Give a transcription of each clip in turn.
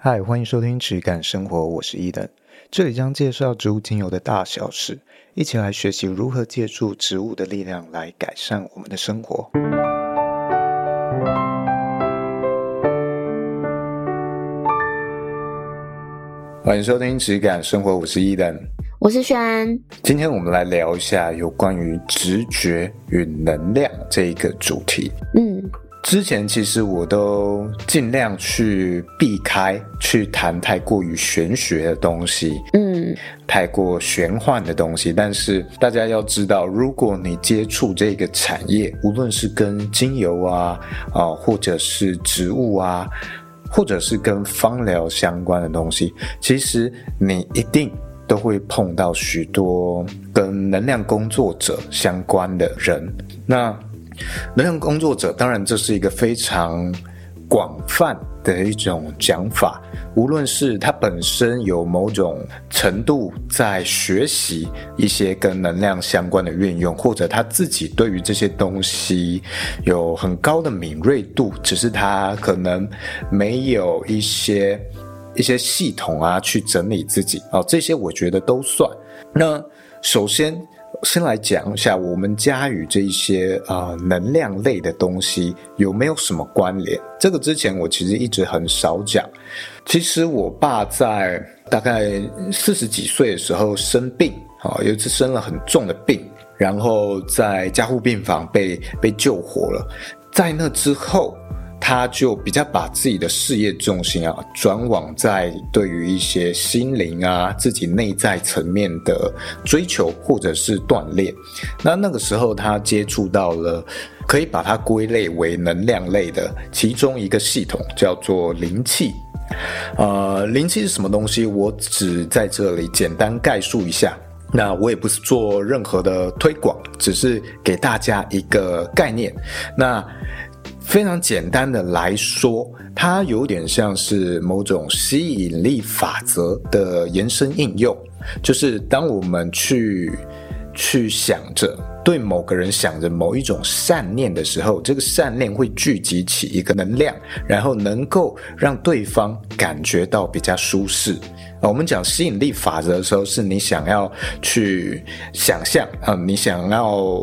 嗨，欢迎收听质感生活，我是伊登。这里将介绍植物精油的大小事，一起来学习如何借助植物的力量来改善我们的生活。欢迎收听质感生活，我是伊登，我是轩。今天我们来聊一下有关于直觉与能量这一个主题。嗯。之前其实我都尽量去避开去谈太过于玄学的东西，嗯，太过玄幻的东西。但是大家要知道，如果你接触这个产业，无论是跟精油啊啊，或者是植物啊，或者是跟芳疗相关的东西，其实你一定都会碰到许多跟能量工作者相关的人。那能量工作者，当然这是一个非常广泛的一种讲法。无论是他本身有某种程度在学习一些跟能量相关的运用，或者他自己对于这些东西有很高的敏锐度，只是他可能没有一些一些系统啊去整理自己哦，这些我觉得都算。那首先。先来讲一下，我们家与这一些呃能量类的东西有没有什么关联？这个之前我其实一直很少讲。其实我爸在大概四十几岁的时候生病，啊，有一次生了很重的病，然后在加护病房被被救活了。在那之后。他就比较把自己的事业重心啊转往在对于一些心灵啊自己内在层面的追求或者是锻炼。那那个时候他接触到了，可以把它归类为能量类的其中一个系统，叫做灵气。呃，灵气是什么东西？我只在这里简单概述一下。那我也不是做任何的推广，只是给大家一个概念。那。非常简单的来说，它有点像是某种吸引力法则的延伸应用，就是当我们去去想着对某个人想着某一种善念的时候，这个善念会聚集起一个能量，然后能够让对方感觉到比较舒适。我们讲吸引力法则的时候，是你想要去想象啊，你想要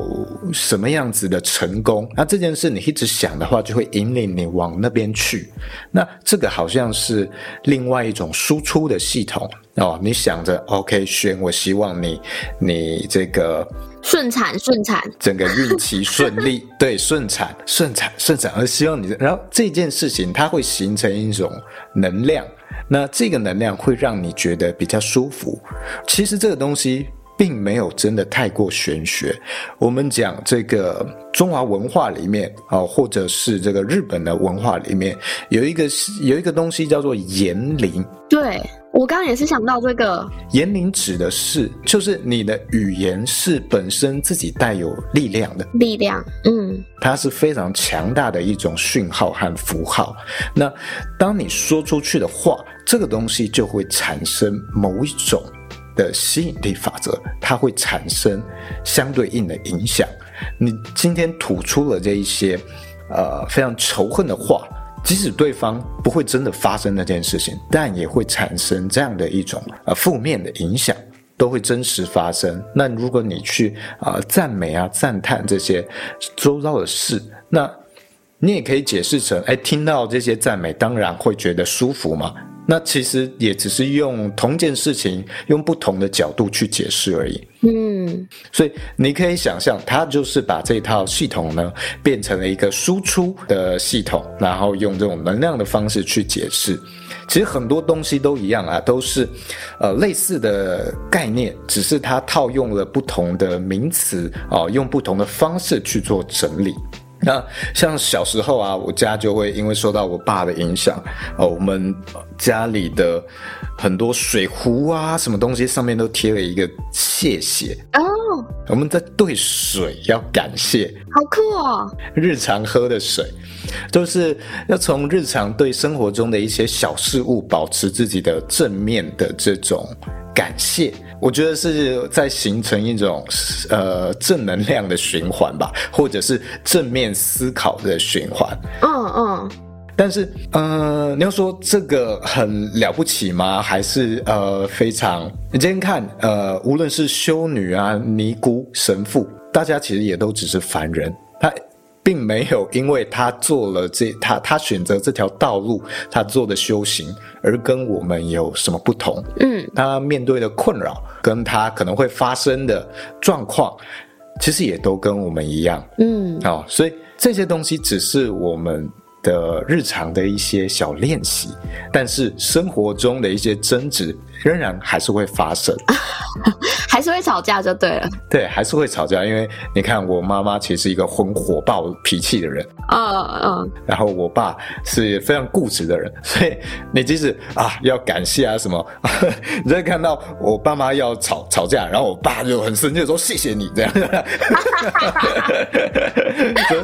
什么样子的成功？那这件事你一直想的话，就会引领你往那边去。那这个好像是另外一种输出的系统哦。你想着，OK，轩，我希望你，你这个顺产顺产，整个孕期顺利，对，顺产顺产顺产，而希望你，然后这件事情它会形成一种能量。那这个能量会让你觉得比较舒服。其实这个东西并没有真的太过玄学。我们讲这个中华文化里面啊，或者是这个日本的文化里面，有一个有一个东西叫做言灵。对，我刚刚也是想到这个。言灵指的是，就是你的语言是本身自己带有力量的。力量，嗯，它是非常强大的一种讯号和符号。那当你说出去的话，这个东西就会产生某一种的吸引力法则，它会产生相对应的影响。你今天吐出了这一些，呃，非常仇恨的话，即使对方不会真的发生那件事情，但也会产生这样的一种呃负面的影响，都会真实发生。那如果你去啊、呃、赞美啊赞叹这些周遭的事，那你也可以解释成，哎，听到这些赞美，当然会觉得舒服嘛。那其实也只是用同件事情，用不同的角度去解释而已。嗯，所以你可以想象，它就是把这套系统呢变成了一个输出的系统，然后用这种能量的方式去解释。其实很多东西都一样啊，都是呃类似的概念，只是它套用了不同的名词啊，用不同的方式去做整理。那像小时候啊，我家就会因为受到我爸的影响，哦，我们家里的很多水壶啊，什么东西上面都贴了一个谢谢哦。我们在兑水要感谢，好酷哦。日常喝的水，就是要从日常对生活中的一些小事物保持自己的正面的这种感谢。我觉得是在形成一种呃正能量的循环吧，或者是正面思考的循环。嗯嗯。但是，呃，你要说这个很了不起吗？还是呃非常？你今天看，呃，无论是修女啊、尼姑、神父，大家其实也都只是凡人，他并没有因为他做了这他他选择这条道路，他做的修行而跟我们有什么不同？嗯，他面对的困扰，跟他可能会发生的状况，其实也都跟我们一样。嗯，好，哦，所以这些东西只是我们。的日常的一些小练习，但是生活中的一些争执仍然还是会发生，还是会吵架就对了。对，还是会吵架，因为你看，我妈妈其实是一个很火爆脾气的人，嗯嗯，然后我爸是非常固执的人，所以你即使啊要感谢啊什么，你会看到我爸妈要吵吵架，然后我爸就很生气的说谢谢你这样，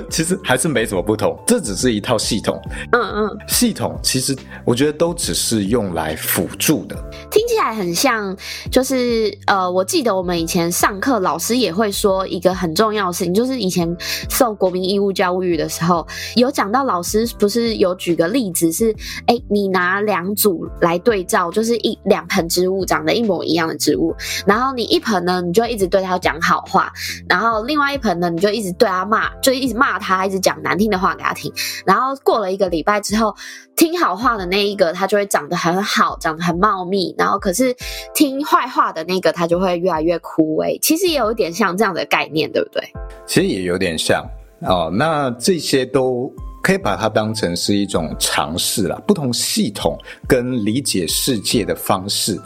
其实还是没什么不同，这只是一套。系统，嗯嗯，系统其实我觉得都只是用来辅助的，听起来很像，就是呃，我记得我们以前上课老师也会说一个很重要的事情，就是以前受国民义务教育的时候，有讲到老师不是有举个例子是，哎，你拿两组来对照，就是一两盆植物长得一模一样的植物，然后你一盆呢，你就一直对他讲好话，然后另外一盆呢，你就一直对他骂，就一直骂他，一直讲难听的话给他听，然后。过了一个礼拜之后，听好话的那一个，它就会长得很好，长得很茂密。然后，可是听坏话的那个，它就会越来越枯萎。其实也有一点像这样的概念，对不对？其实也有点像哦。那这些都可以把它当成是一种尝试啦，不同系统跟理解世界的方式，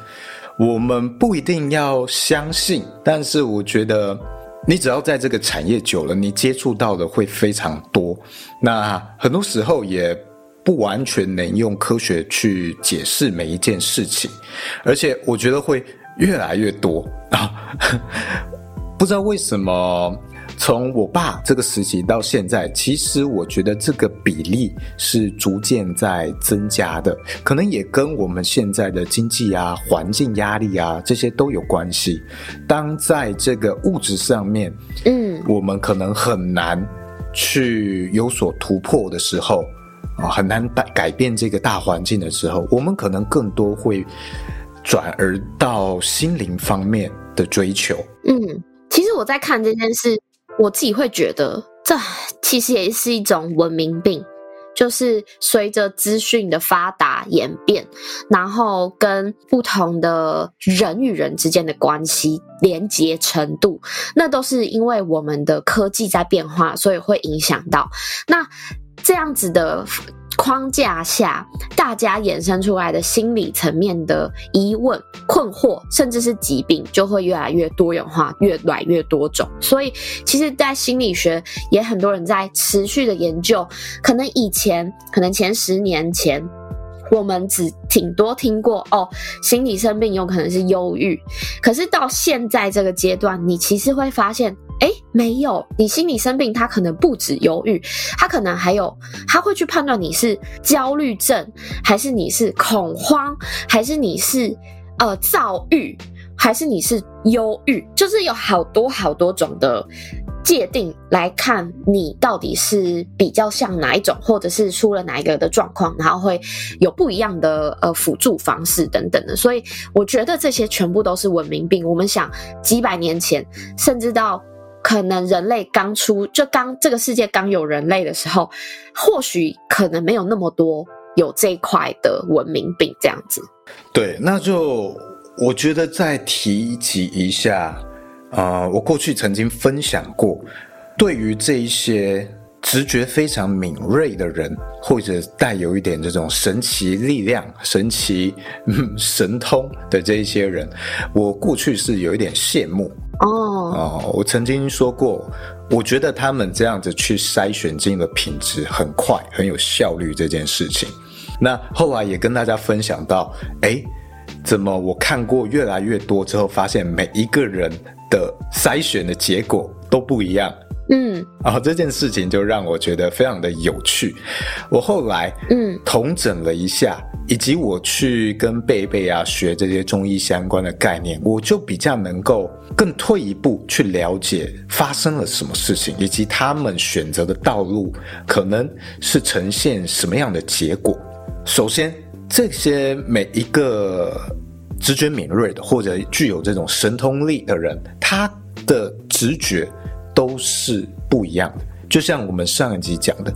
我们不一定要相信。但是，我觉得。你只要在这个产业久了，你接触到的会非常多。那很多时候也不完全能用科学去解释每一件事情，而且我觉得会越来越多啊！不知道为什么。从我爸这个时期到现在，其实我觉得这个比例是逐渐在增加的，可能也跟我们现在的经济啊、环境压力啊这些都有关系。当在这个物质上面，嗯，我们可能很难去有所突破的时候，啊，很难改改变这个大环境的时候，我们可能更多会转而到心灵方面的追求。嗯，其实我在看这件事。我自己会觉得，这其实也是一种文明病，就是随着资讯的发达演变，然后跟不同的人与人之间的关系连接程度，那都是因为我们的科技在变化，所以会影响到。那这样子的。框架下，大家衍生出来的心理层面的疑问、困惑，甚至是疾病，就会越来越多元化，越来越多种。所以，其实，在心理学也很多人在持续的研究。可能以前，可能前十年前，我们只挺多听过哦，心理生病有可能是忧郁。可是到现在这个阶段，你其实会发现。诶，没有，你心理生病，他可能不止忧郁，他可能还有，他会去判断你是焦虑症，还是你是恐慌，还是你是呃躁郁，还是你是忧郁，就是有好多好多种的界定来看你到底是比较像哪一种，或者是出了哪一个的状况，然后会有不一样的呃辅助方式等等的，所以我觉得这些全部都是文明病。我们想几百年前，甚至到。可能人类刚出，就刚这个世界刚有人类的时候，或许可能没有那么多有这一块的文明病这样子。对，那就我觉得再提及一下，呃，我过去曾经分享过，对于这一些直觉非常敏锐的人，或者带有一点这种神奇力量、神奇、嗯、神通的这一些人，我过去是有一点羡慕。哦哦，我曾经说过，我觉得他们这样子去筛选进的品质很快，很有效率这件事情。那后来也跟大家分享到，哎，怎么我看过越来越多之后，发现每一个人的筛选的结果都不一样。嗯，然后这件事情就让我觉得非常的有趣。我后来嗯统整了一下，以及我去跟贝贝啊学这些中医相关的概念，我就比较能够更退一步去了解发生了什么事情，以及他们选择的道路可能是呈现什么样的结果。首先，这些每一个直觉敏锐的或者具有这种神通力的人，他的直觉。都是不一样的，就像我们上一集讲的，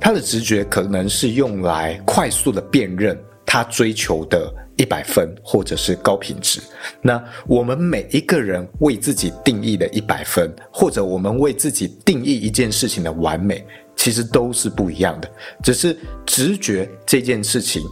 他的直觉可能是用来快速的辨认他追求的一百分或者是高品质。那我们每一个人为自己定义的一百分，或者我们为自己定义一件事情的完美，其实都是不一样的。只是直觉这件事情，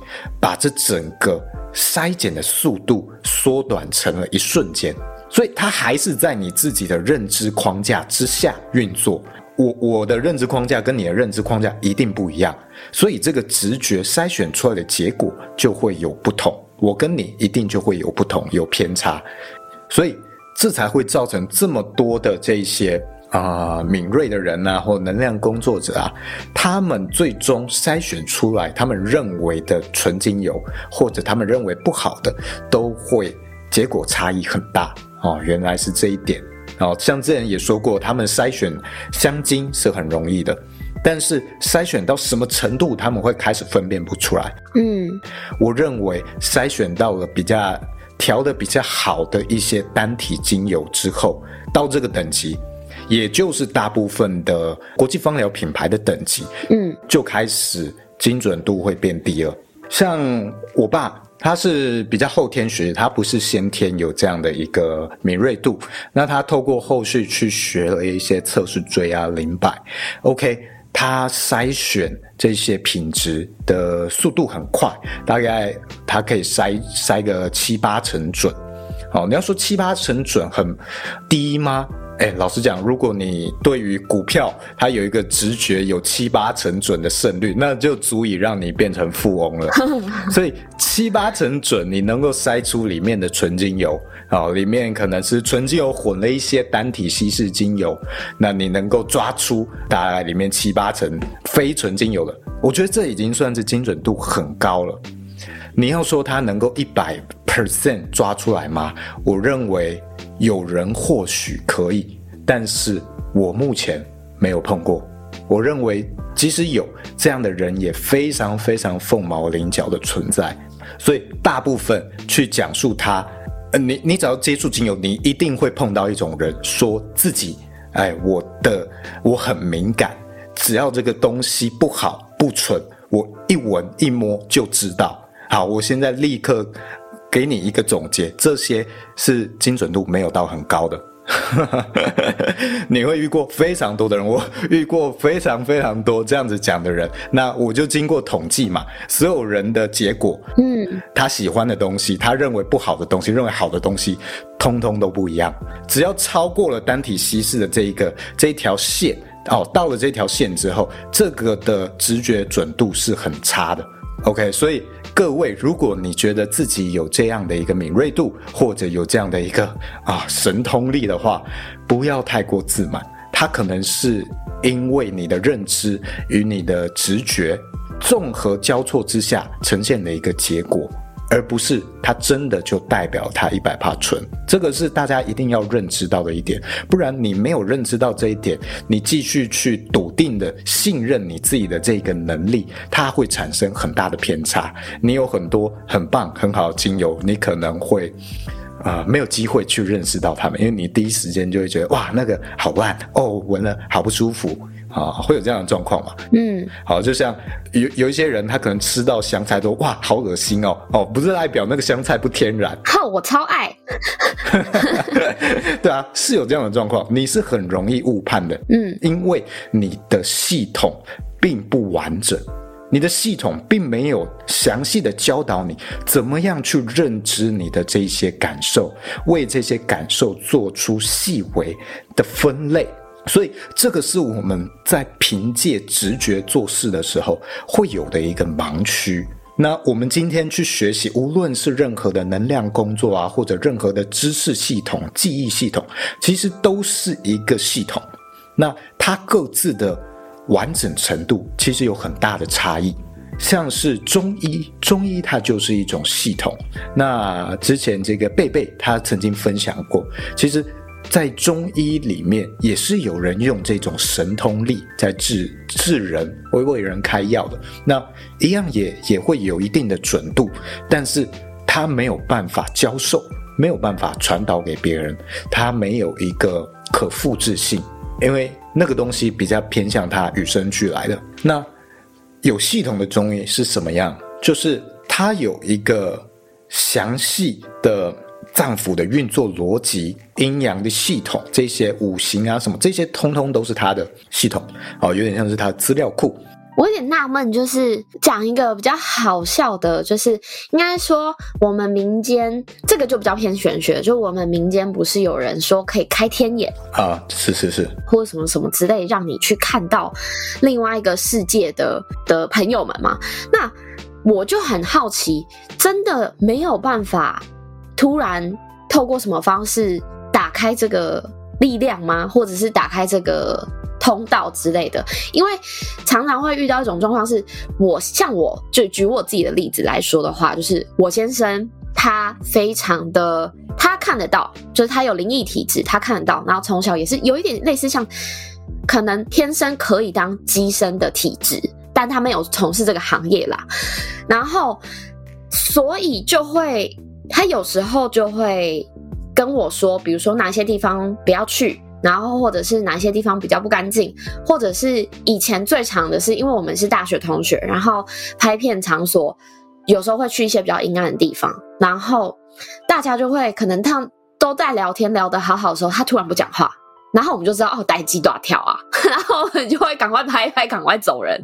把这整个筛检的速度缩短成了一瞬间。所以它还是在你自己的认知框架之下运作。我我的认知框架跟你的认知框架一定不一样，所以这个直觉筛选出来的结果就会有不同。我跟你一定就会有不同，有偏差，所以这才会造成这么多的这些啊、敏锐的人啊，或能量工作者啊，他们最终筛选出来他们认为的纯精油，或者他们认为不好的，都会结果差异很大。哦，原来是这一点。哦，像之前也说过，他们筛选香精是很容易的，但是筛选到什么程度，他们会开始分辨不出来。嗯，我认为筛选到了比较调得比较好的一些单体精油之后，到这个等级，也就是大部分的国际芳疗品牌的等级，嗯，就开始精准度会变低了。像我爸。他是比较后天学，他不是先天有这样的一个敏锐度。那他透过后续去学了一些测试锥啊、灵摆，OK，他筛选这些品质的速度很快，大概他可以筛筛个七八成准。好，你要说七八成准很低吗？哎，老实讲，如果你对于股票它有一个直觉，有七八成准的胜率，那就足以让你变成富翁了。所以七八成准，你能够筛出里面的纯精油，啊，里面可能是纯精油混了一些单体稀释精油，那你能够抓出大概里面七八成非纯精油的，我觉得这已经算是精准度很高了。你要说它能够一百 percent 抓出来吗？我认为。有人或许可以，但是我目前没有碰过。我认为，即使有这样的人，也非常非常凤毛麟角的存在。所以，大部分去讲述他，呃，你你只要接触精油，你一定会碰到一种人，说自己，哎，我的我很敏感，只要这个东西不好不纯，我一闻一摸就知道。好，我现在立刻。给你一个总结，这些是精准度没有到很高的。你会遇过非常多的人，我遇过非常非常多这样子讲的人。那我就经过统计嘛，所有人的结果，嗯，他喜欢的东西，他认为不好的东西，认为好的东西，通通都不一样。只要超过了单体稀释的这一个这一条线，哦，到了这条线之后，这个的直觉准度是很差的。OK，所以。各位，如果你觉得自己有这样的一个敏锐度，或者有这样的一个啊神通力的话，不要太过自满。它可能是因为你的认知与你的直觉纵横交错之下呈现的一个结果。而不是它真的就代表它一百帕纯，这个是大家一定要认知到的一点。不然你没有认知到这一点，你继续去笃定的信任你自己的这个能力，它会产生很大的偏差。你有很多很棒很好的精油，你可能会啊、没有机会去认识到它们，因为你第一时间就会觉得哇那个好烂哦，闻了好不舒服。啊，会有这样的状况嘛？嗯，好，就像有有一些人，他可能吃到香菜都哇，好恶心哦，哦，不是代表那个香菜不天然。好，我超爱。对啊，是有这样的状况，你是很容易误判的。嗯，因为你的系统并不完整，你的系统并没有详细的教导你怎么样去认知你的这些感受，为这些感受做出细微的分类。所以，这个是我们在凭借直觉做事的时候会有的一个盲区。那我们今天去学习，无论是任何的能量工作啊，或者任何的知识系统、记忆系统，其实都是一个系统。那它各自的完整程度其实有很大的差异。像是中医，中医它就是一种系统。那之前这个贝贝他曾经分享过，其实，在中医里面也是有人用这种神通力在治治人，为为人开药的。那一样也也会有一定的准度，但是他没有办法教授，没有办法传导给别人，他没有一个可复制性，因为那个东西比较偏向他与生俱来的。那有系统的中医是什么样？就是它有一个详细的脏腑的运作逻辑、阴阳的系统，这些五行啊什么，这些通通都是他的系统哦，有点像是他的资料库。我有点纳闷，就是讲一个比较好笑的，就是应该说我们民间这个就比较偏玄学，就我们民间不是有人说可以开天眼啊，是是是，或者什么什么之类，让你去看到另外一个世界的的朋友们嘛？那我就很好奇，真的没有办法突然透过什么方式打开这个力量吗？或者是打开这个？通道之类的，因为常常会遇到一种状况，是我像我就举我自己的例子来说的话，就是我先生他非常的他看得到，就是他有灵异体质，他看得到，然后从小也是有一点类似像可能天生可以当机身的体质，但他没有从事这个行业啦，然后所以就会他有时候就会跟我说，比如说哪些地方不要去。然后，或者是哪些地方比较不干净，或者是以前最常的是，因为我们是大学同学，然后拍片场所有时候会去一些比较阴暗的地方，然后大家就会可能他都在聊天聊得好好的时候，他突然不讲话，然后我们就知道哦，待机多少跳啊，然后我们就会赶快拍一拍，赶快走人。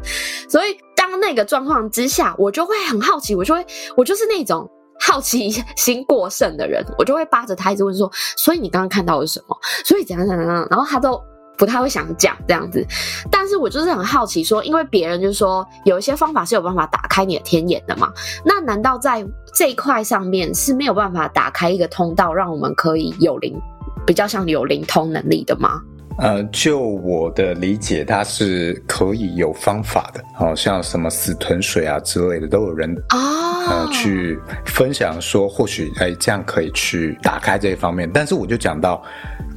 所以当那个状况之下，我就会很好奇，我就会我就是那种。好奇心过剩的人，我就会扒着他一直问说：“所以你刚刚看到的是什么？所以怎样怎样怎样？”然后他都不太会想讲这样子。但是我就是很好奇说，因为别人就说有一些方法是有办法打开你的天眼的嘛，那难道在这一块上面是没有办法打开一个通道，让我们可以有灵，比较像有灵通能力的吗？呃，就我的理解，它是可以有方法的，好像什么死豚水啊之类的，都有人啊、哦呃、去分享说，或许哎这样可以去打开这一方面。但是我就讲到，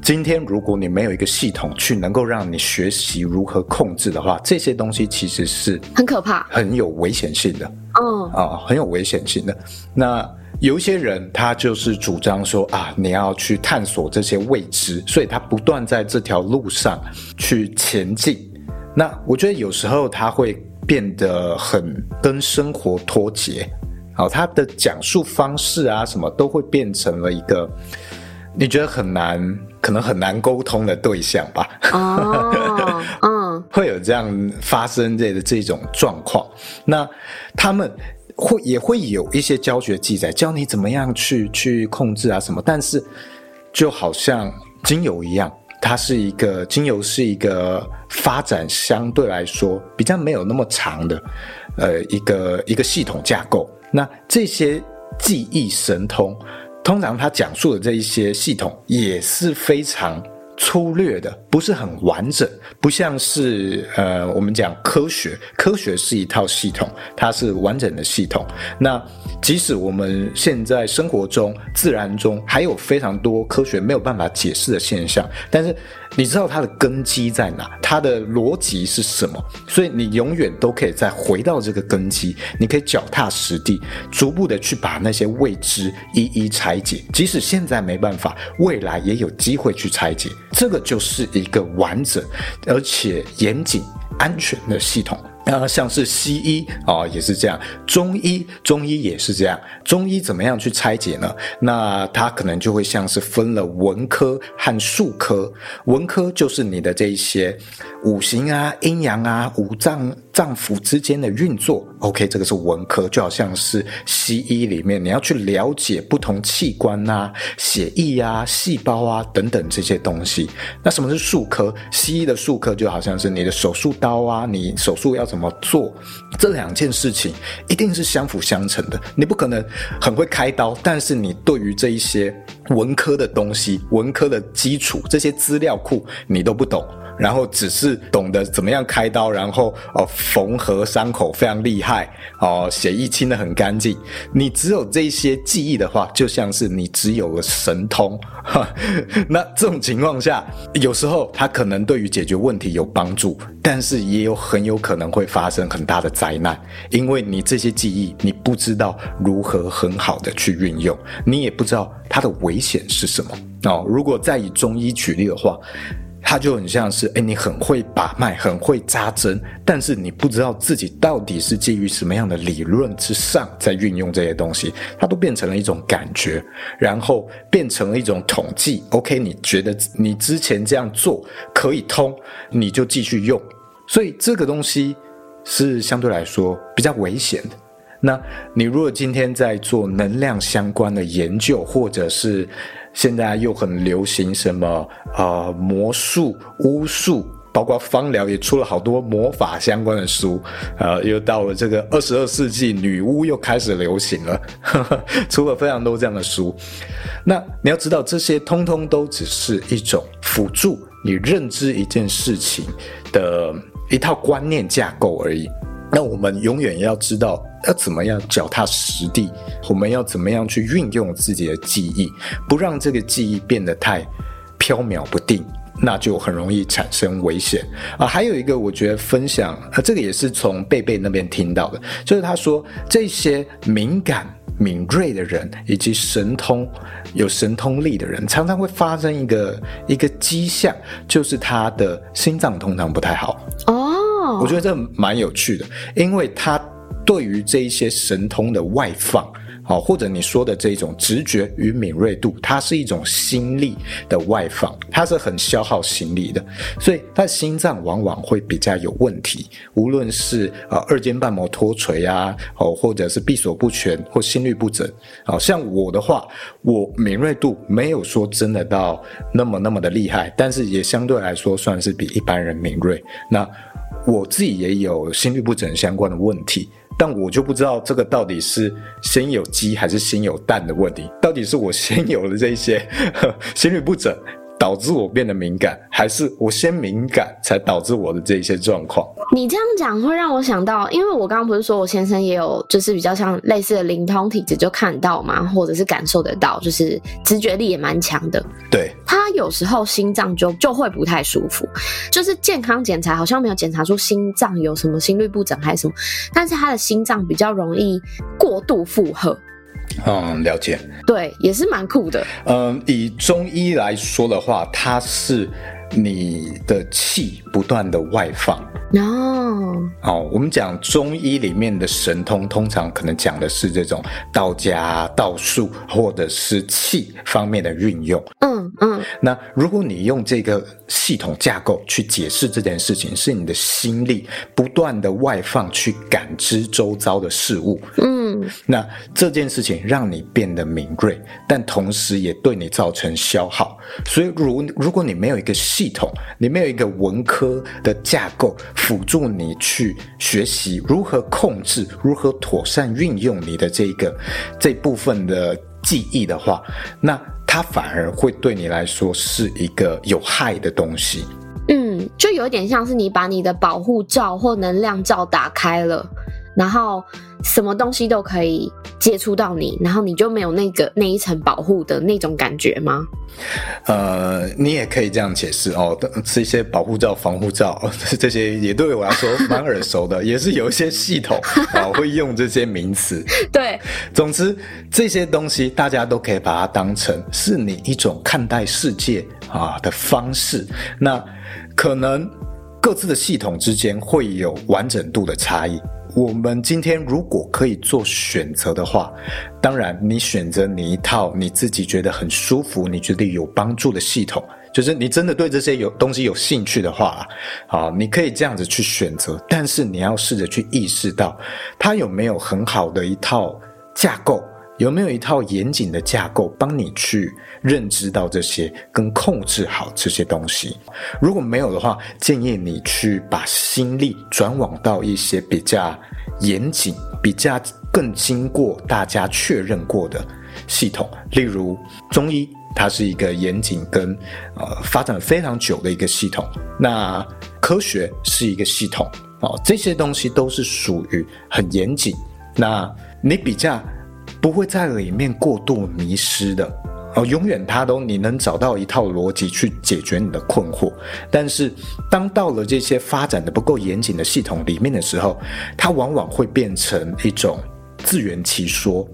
今天如果你没有一个系统去能够让你学习如何控制的话，这些东西其实是很可怕、很有危险性的。嗯啊、呃，很有危险性的。那。有一些人，他就是主张说啊，你要去探索这些未知，所以他不断在这条路上去前进。那我觉得有时候他会变得很跟生活脱节，好，他的讲述方式啊，什么都会变成了一个你觉得很难，可能很难沟通的对象吧。哦，嗯，会有这样发生这的这种状况。那他们。会也会有一些教学记载，教你怎么样去去控制啊什么，但是就好像精油一样，它是一个精油是一个发展相对来说比较没有那么长的，呃，一个一个系统架构。那这些记忆神通，通常他讲述的这一些系统也是非常。粗略的，不是很完整，不像是呃，我们讲科学，科学是一套系统，它是完整的系统。那即使我们现在生活中、自然中还有非常多科学没有办法解释的现象，但是你知道它的根基在哪，它的逻辑是什么，所以你永远都可以再回到这个根基，你可以脚踏实地，逐步的去把那些未知一一拆解。即使现在没办法，未来也有机会去拆解。这个就是一个完整而且严谨、安全的系统。啊，像是西医啊、也是这样；中医，中医也是这样。中医怎么样去拆解呢？那它可能就会像是分了文科和术科。文科就是你的这一些五行啊、阴阳啊、五脏脏腑之间的运作。OK，这个是文科，就好像是西医里面你要去了解不同器官啊、血液啊、细胞啊等等这些东西。那什么是术科？西医的术科就好像是你的手术刀啊，你手术要怎么做？这两件事情一定是相辅相成的。你不可能很会开刀，但是你对于这一些文科的东西、文科的基础、这些资料库你都不懂，然后只是懂得怎么样开刀，然后哦缝合伤口非常厉害哦，血液清得很干净。你只有这些记忆的话，就像是你只有了神通。那这种情况下，有时候它可能对于解决问题有帮助，但是也有很有可能会发生很大的灾难，因为你这些记忆你不知道如何很好的去运用，你也不知道它的危危险是什么哦。如果再以中医举例的话。它就很像是，哎，你很会把脉，很会扎针，但是你不知道自己到底是基于什么样的理论之上在运用这些东西，它都变成了一种感觉，然后变成了一种统计。OK，你觉得你之前这样做可以通，你就继续用，所以这个东西是相对来说比较危险的。那你如果今天在做能量相关的研究，或者是现在又很流行什么呃魔术、巫术，包括芳疗也出了好多魔法相关的书，呃，又到了这个二十二世纪，女巫又开始流行了，呵呵，出了非常多这样的书。那你要知道，这些通通都只是一种辅助你认知一件事情的一套观念架构而已。那我们永远要知道要怎么样脚踏实地，我们要怎么样去运用自己的记忆，不让这个记忆变得太飘渺不定，那就很容易产生危险啊。还有一个，我觉得分享啊，这个也是从贝贝那边听到的，就是他说这些敏感敏锐的人，以及神通有神通力的人，常常会发生一个一个迹象，就是他的心脏通常不太好。我觉得这蛮有趣的，因为他对于这一些神通的外放，好，或者你说的这种直觉与敏锐度，它是一种心力的外放，它是很消耗心力的，所以他心脏往往会比较有问题，无论是呃二尖瓣膜脱垂啊，哦，或者是闭锁不全或心律不整，好像我的话，我敏锐度没有说真的到那么那么的厉害，但是也相对来说算是比一般人敏锐。那我自己也有心律不整相关的问题，但我就不知道这个到底是先有鸡还是先有蛋的问题，到底是我先有了这些呵 心律不整。导致我变得敏感，还是我先敏感才导致我的这些状况？你这样讲会让我想到，因为我刚刚不是说我先生也有，就是比较像类似的灵通体质，就看到嘛，或者是感受得到，就是直觉力也蛮强的。对，他有时候心脏就就会不太舒服，就是健康检查好像没有检查出心脏有什么心律不整还是什么，但是他的心脏比较容易过度负荷。嗯，了解。对，也是蛮酷的。嗯，以中医来说的话，它是你的气不断的外放。哦，哦，我们讲中医里面的神通，通常可能讲的是这种道家、道术或者是气方面的运用。嗯嗯。那如果你用这个系统架构去解释这件事情，是你的心力不断的外放去感知周遭的事物。嗯。那这件事情让你变得敏锐，但同时也对你造成消耗。所以如，如如果你没有一个系统，你没有一个文科的架构。辅助你去学习如何控制、如何妥善运用你的这个这部分的记忆的话，那它反而会对你来说是一个有害的东西。嗯，就有点像是你把你的保护罩或能量罩打开了，然后什么东西都可以接触到你，然后你就没有那个那一层保护的那种感觉吗？呃，你也可以这样解释哦，是一些保护罩、防护罩，这些也对我来说蛮耳熟的，也是有一些系统啊会用这些名词。对，总之这些东西大家都可以把它当成是你一种看待世界啊的方式。那可能各自的系统之间会有完整度的差异。我们今天如果可以做选择的话，当然你选择你一套你自己觉得很舒服、你觉得有帮助的系统，就是你真的对这些有东西有兴趣的话，啊，你可以这样子去选择。但是你要试着去意识到，它有没有很好的一套架构。有没有一套严谨的架构帮你去认知到这些，跟控制好这些东西？如果没有的话，建议你去把心力转往到一些比较严谨、比较更经过大家确认过的系统，例如中医。它是一个严谨跟呃发展非常久的一个系统。那科学是一个系统哦，这些东西都是属于很严谨。那你比较不会在里面过度迷失的哦，永远它都你能找到一套逻辑去解决你的困惑。但是当到了这些发展的不够严谨的系统里面的时候，它往往会变成一种自圆其说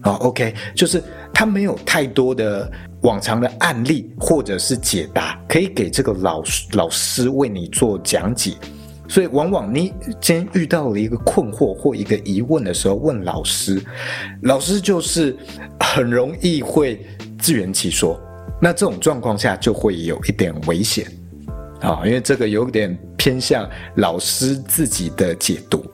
啊。OK，就是它没有太多的。往常的案例或者是解答，可以给这个老师老师为你做讲解，所以往往你今天遇到了一个困惑或一个疑问的时候，问老师，老师就是很容易会自圆其说，那这种状况下就会有一点危险。啊，因为这个有点偏向老师自己的解读，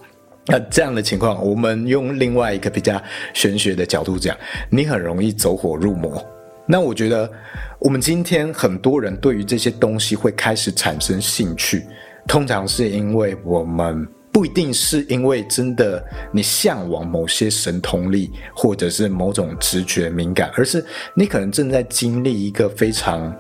那这样的情况，我们用另外一个比较玄学的角度讲，你很容易走火入魔。那我觉得，我们今天很多人对于这些东西会开始产生兴趣，通常是因为我们不一定是因为真的你向往某些神通力，或者是某种直觉敏感，而是你可能正在经历一个非常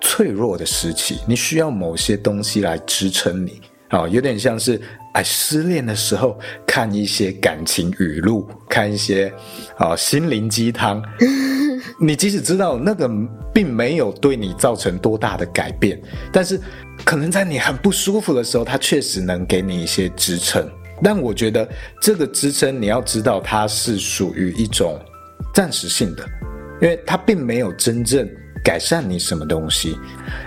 脆弱的时期，你需要某些东西来支撑你。哦，有点像是哎失恋的时候看一些感情语录，看一些啊心灵鸡汤。你即使知道那个并没有对你造成多大的改变，但是可能在你很不舒服的时候，它确实能给你一些支撑。但我觉得这个支撑你要知道，它是属于一种暂时性的，因为它并没有真正改善你什么东西。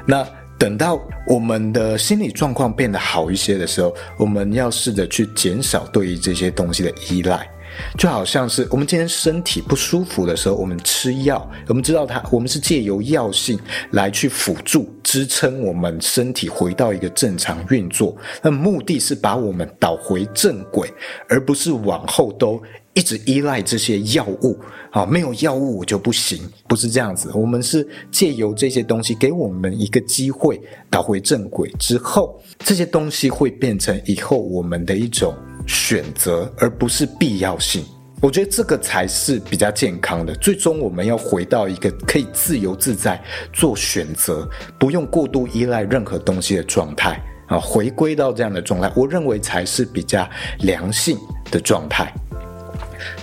那等到我们的心理状况变得好一些的时候，我们要试着去减少对于这些东西的依赖。就好像是我们今天身体不舒服的时候，我们吃药，我们知道它，我们是借由药性来去辅助支撑我们身体回到一个正常运作。那目的是把我们导回正轨，而不是往后都一直依赖这些药物。啊，没有药物我就不行，不是这样子。我们是借由这些东西给我们一个机会倒回正轨之后，这些东西会变成以后我们的一种。选择而不是必要性，我觉得这个才是比较健康的。最终我们要回到一个可以自由自在做选择，不用过度依赖任何东西的状态啊，回归到这样的状态，我认为才是比较良性的状态。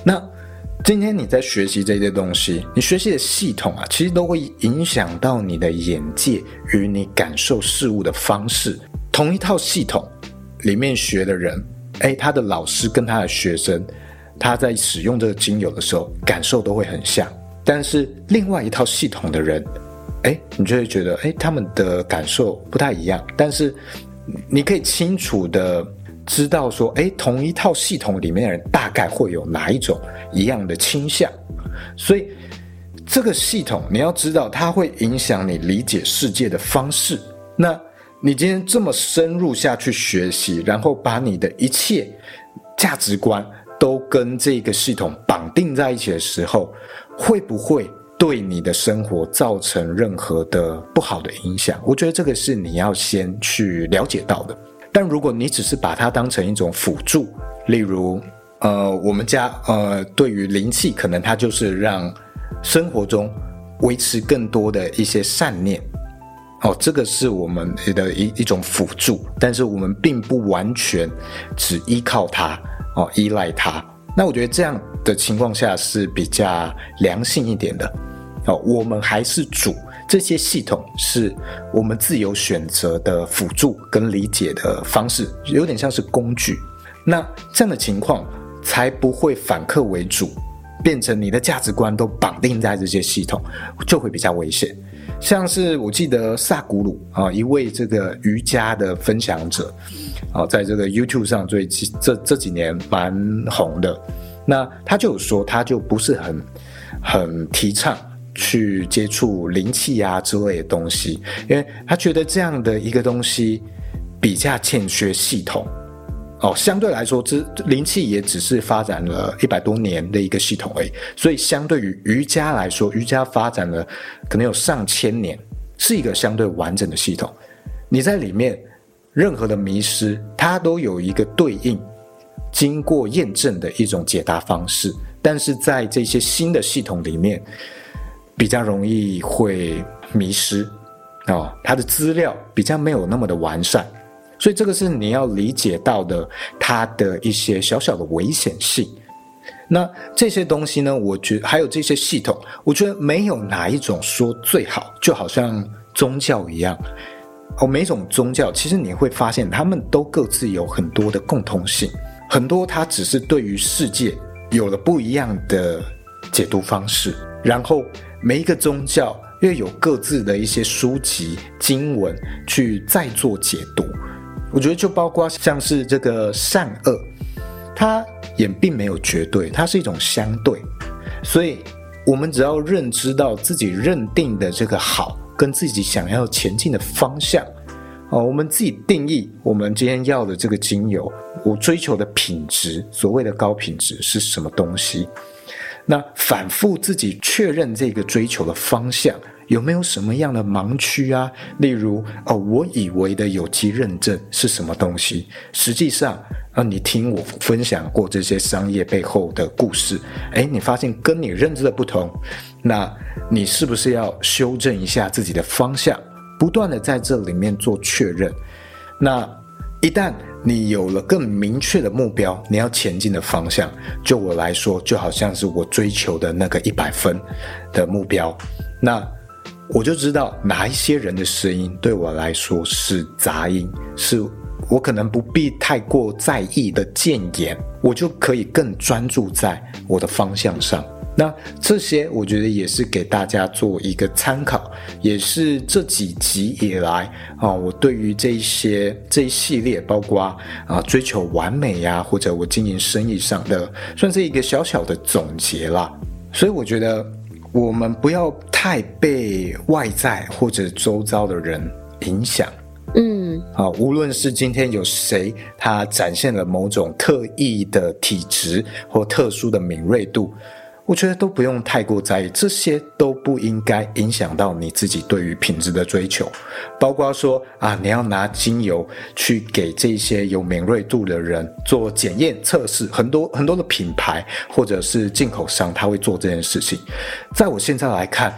那今天你在学习这些东西，你学习的系统啊，其实都会影响到你的眼界与你感受事物的方式。同一套系统里面学的人。诶，他的老师跟他的学生，他在使用这个精油的时候，感受都会很像。但是另外一套系统的人，诶，你就会觉得，诶，他们的感受不太一样。但是你可以清楚的知道说，诶，同一套系统里面的人大概会有哪一种一样的倾向。所以这个系统你要知道，它会影响你理解世界的方式。那。你今天这么深入下去学习，然后把你的一切价值观都跟这个系统绑定在一起的时候，会不会对你的生活造成任何的不好的影响？我觉得这个是你要先去了解到的。但如果你只是把它当成一种辅助，例如，呃，我们家呃，对于灵气，可能它就是让生活中维持更多的一些善念。哦，这个是我们的一一种辅助，但是我们并不完全只依靠它，哦，依赖它。那我觉得这样的情况下是比较良性一点的。哦，我们还是主，这些系统是我们自由选择的辅助跟理解的方式，有点像是工具。那这样的情况才不会反客为主，变成你的价值观都绑定在这些系统，就会比较危险。像是我记得萨古鲁啊，一位这个瑜伽的分享者，啊，在这个 YouTube 上最近这这几年蛮红的。那他就有说，他就不是很很提倡去接触灵气啊之类的东西，因为他觉得这样的一个东西比较欠缺系统。哦，相对来说，这灵气也只是发展了一百多年的一个系统而已。所以，相对于瑜伽来说，瑜伽发展了可能有上千年，是一个相对完整的系统。你在里面任何的迷失，它都有一个对应、经过验证的一种解答方式。但是在这些新的系统里面，比较容易会迷失哦，它的资料比较没有那么的完善，所以这个是你要理解到的它的一些小小的危险性。那这些东西呢，我觉还有这些系统，我觉得没有哪一种说最好，就好像宗教一样哦，每种宗教其实你会发现，他们都各自有很多的共通性，很多它只是对于世界有了不一样的解读方式，然后。每一个宗教又有各自的一些书籍经文去再做解读，我觉得就包括像是这个善恶，它也并没有绝对，它是一种相对，所以我们只要认知到自己认定的这个好跟自己想要前进的方向，哦，我们自己定义我们今天要的这个精油，我追求的品质，所谓的高品质是什么东西？那反复自己确认这个追求的方向有没有什么样的盲区啊？例如，哦，我以为的有机认证是什么东西？实际上，啊，你听我分享过这些商业背后的故事，诶，你发现跟你认知的不同，那你是不是要修正一下自己的方向，不断的在这里面做确认？那一旦你有了更明确的目标，你要前进的方向，就我来说，就好像是我追求的那个一百分的目标，那我就知道哪一些人的声音对我来说是杂音，是我可能不必太过在意的谏言，我就可以更专注在我的方向上。那这些我觉得也是给大家做一个参考，也是这几集以来啊，我对于这一些这一系列，包括啊追求完美呀，或者我经营生意上的，算是一个小小的总结啦。所以我觉得我们不要太被外在或者周遭的人影响。嗯，啊，无论是今天有谁他展现了某种特异的体质或特殊的敏锐度。我觉得都不用太过在意，这些都不应该影响到你自己对于品质的追求。包括说啊，你要拿精油去给这些有敏锐度的人做检验测试，很多很多的品牌或者是进口商他会做这件事情，在我现在来看，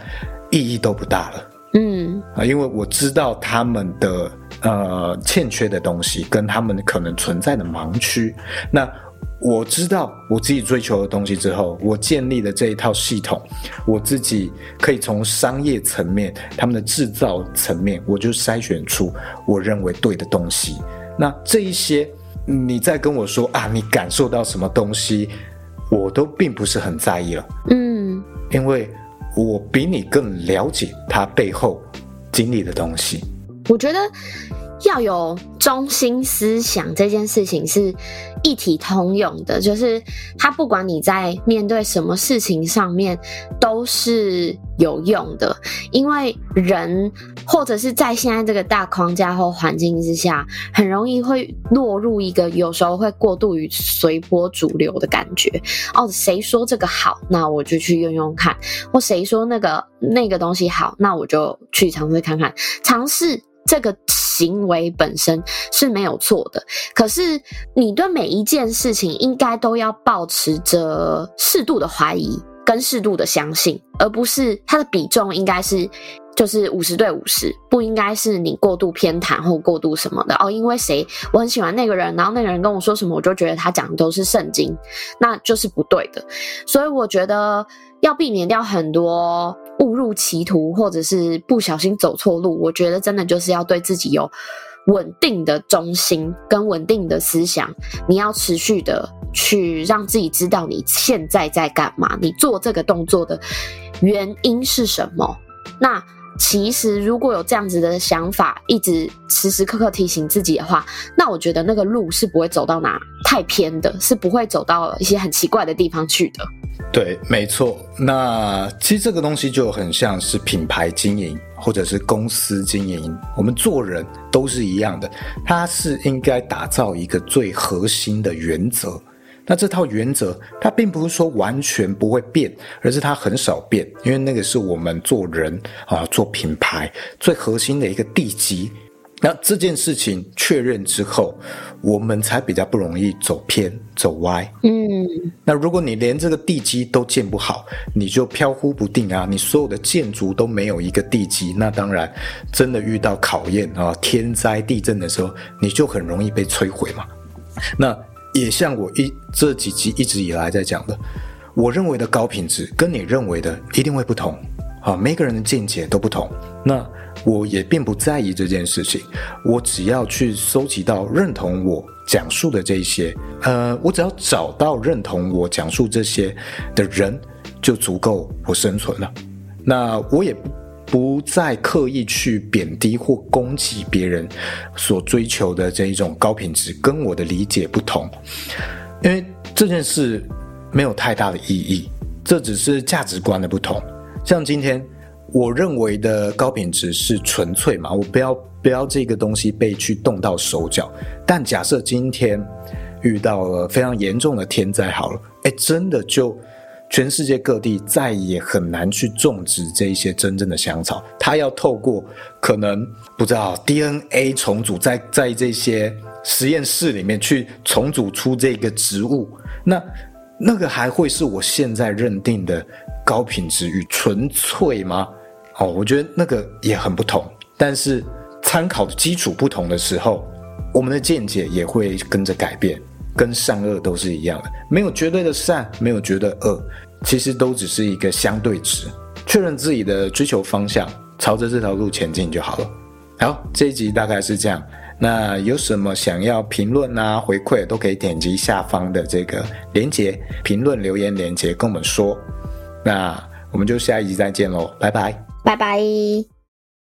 意义都不大了。嗯啊，因为我知道他们的呃欠缺的东西跟他们可能存在的盲区，那。我知道我自己追求的东西之后，我建立了这一套系统，我自己可以从商业层面、他们的制造层面，我就筛选出我认为对的东西。那这一些，你再跟我说啊，你感受到什么东西，我都并不是很在意了。嗯，因为我比你更了解他背后经历的东西。我觉得。要有中心思想这件事情是一体通用的，就是它不管你在面对什么事情上面都是有用的，因为人或者是在现在这个大框架或环境之下，很容易会落入一个有时候会过度于随波逐流的感觉。哦，谁说这个好，那我就去用用看；或谁说那个那个东西好，那我就去尝试看看，尝试。这个行为本身是没有错的，可是你对每一件事情应该都要保持着适度的怀疑跟适度的相信，而不是它的比重应该是就是五十对五十，不应该是你过度偏袒或过度什么的哦。因为谁我很喜欢那个人，然后那个人跟我说什么，我就觉得他讲的都是圣经，那就是不对的。所以我觉得要避免掉很多。误入歧途，或者是不小心走错路，我觉得真的就是要对自己有稳定的中心跟稳定的思想。你要持续的去让自己知道你现在在干嘛，你做这个动作的原因是什么。那其实如果有这样子的想法，一直时时刻刻提醒自己的话，那我觉得那个路是不会走到哪太偏的，是不会走到一些很奇怪的地方去的。对，没错。那其实这个东西就很像是品牌经营，或者是公司经营。我们做人都是一样的，它是应该打造一个最核心的原则。那这套原则，它并不是说完全不会变，而是它很少变，因为那个是我们做人啊，做品牌最核心的一个地基。那这件事情确认之后，我们才比较不容易走偏走歪。嗯，那如果你连这个地基都建不好，你就飘忽不定啊，你所有的建筑都没有一个地基，那当然真的遇到考验啊，天灾地震的时候，你就很容易被摧毁嘛。那也像我一这几集一直以来在讲的，我认为的高品质跟你认为的一定会不同啊，每个人的见解都不同。那我也并不在意这件事情，我只要去搜集到认同我讲述的这些，呃，我只要找到认同我讲述这些的人，就足够我生存了。那我也不再刻意去贬低或攻击别人所追求的这一种高品质，跟我的理解不同，因为这件事没有太大的意义，这只是价值观的不同。像今天。我认为的高品质是纯粹嘛，我不要不要这个东西被去动到手脚。但假设今天遇到了非常严重的天灾，好了，哎，真的就全世界各地再也很难去种植这一些真正的香草，它要透过可能不知道 DNA 重组，在在这些实验室里面去重组出这个植物，那那个还会是我现在认定的高品质与纯粹吗？哦，我觉得那个也很不同，但是参考的基础不同的时候，我们的见解也会跟着改变，跟善恶都是一样的，没有绝对的善，没有绝对恶，其实都只是一个相对值，确认自己的追求方向，朝着这条路前进就好了。好，这一集大概是这样，那有什么想要评论啊、回馈，都可以点击下方的这个连接，评论留言连接跟我们说，那我们就下一集再见喽，拜拜。拜拜。